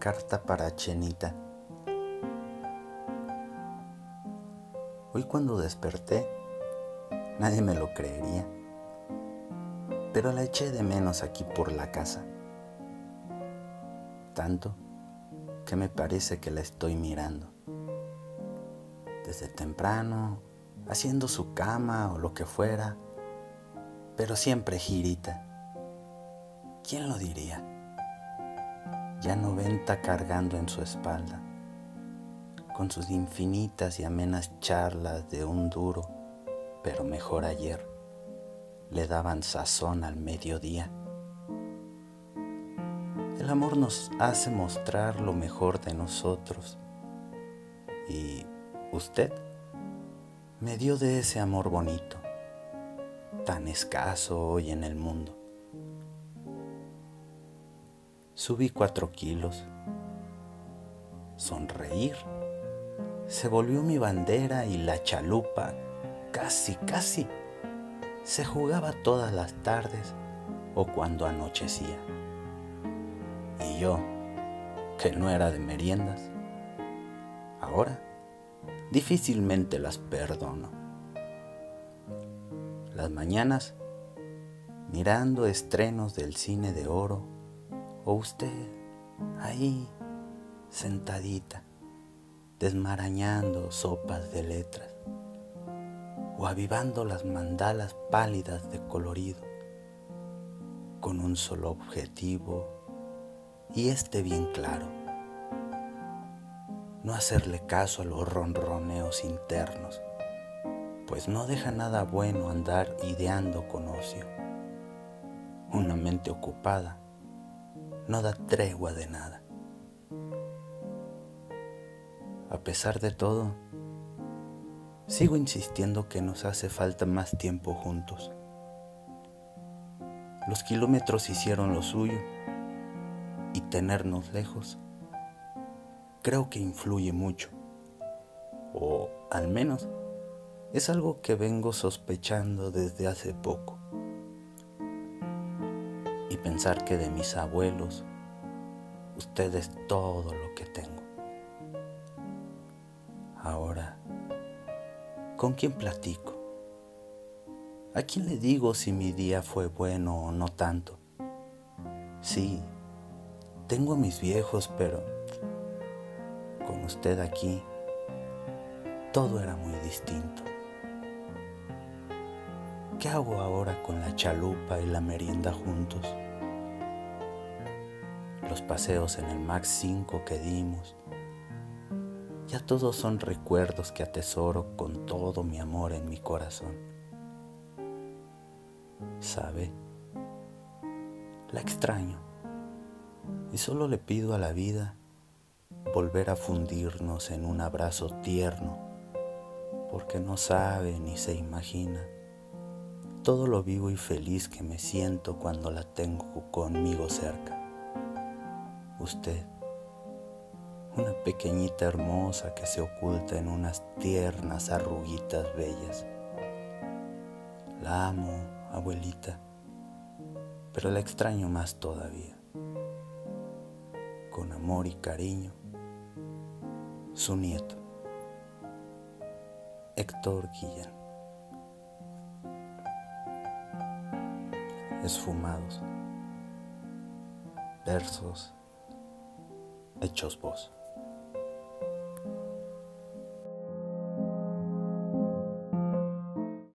carta para Chenita. Hoy cuando desperté, nadie me lo creería, pero la eché de menos aquí por la casa. Tanto que me parece que la estoy mirando. Desde temprano, haciendo su cama o lo que fuera, pero siempre girita. ¿Quién lo diría? Ya no venta cargando en su espalda, con sus infinitas y amenas charlas de un duro, pero mejor ayer, le daban sazón al mediodía. El amor nos hace mostrar lo mejor de nosotros y usted me dio de ese amor bonito, tan escaso hoy en el mundo. Subí cuatro kilos. Sonreír se volvió mi bandera y la chalupa, casi, casi, se jugaba todas las tardes o cuando anochecía. Y yo, que no era de meriendas, ahora difícilmente las perdono. Las mañanas, mirando estrenos del cine de oro, o usted ahí sentadita, desmarañando sopas de letras, o avivando las mandalas pálidas de colorido, con un solo objetivo, y este bien claro, no hacerle caso a los ronroneos internos, pues no deja nada bueno andar ideando con ocio. Una mente ocupada no da tregua de nada. A pesar de todo, sigo insistiendo que nos hace falta más tiempo juntos. Los kilómetros hicieron lo suyo y tenernos lejos creo que influye mucho, o al menos es algo que vengo sospechando desde hace poco y pensar que de mis abuelos usted es todo lo que tengo. Ahora, ¿con quién platico? ¿A quién le digo si mi día fue bueno o no tanto? Sí, tengo a mis viejos, pero con usted aquí todo era muy distinto. ¿Qué hago ahora con la chalupa y la merienda juntos? Los paseos en el Max 5 que dimos. Ya todos son recuerdos que atesoro con todo mi amor en mi corazón. ¿Sabe? La extraño y solo le pido a la vida volver a fundirnos en un abrazo tierno, porque no sabe ni se imagina todo lo vivo y feliz que me siento cuando la tengo conmigo cerca. Usted, una pequeñita hermosa que se oculta en unas tiernas arruguitas bellas. La amo, abuelita, pero la extraño más todavía. Con amor y cariño, su nieto, Héctor Guillén. Esfumados, versos hechos voz.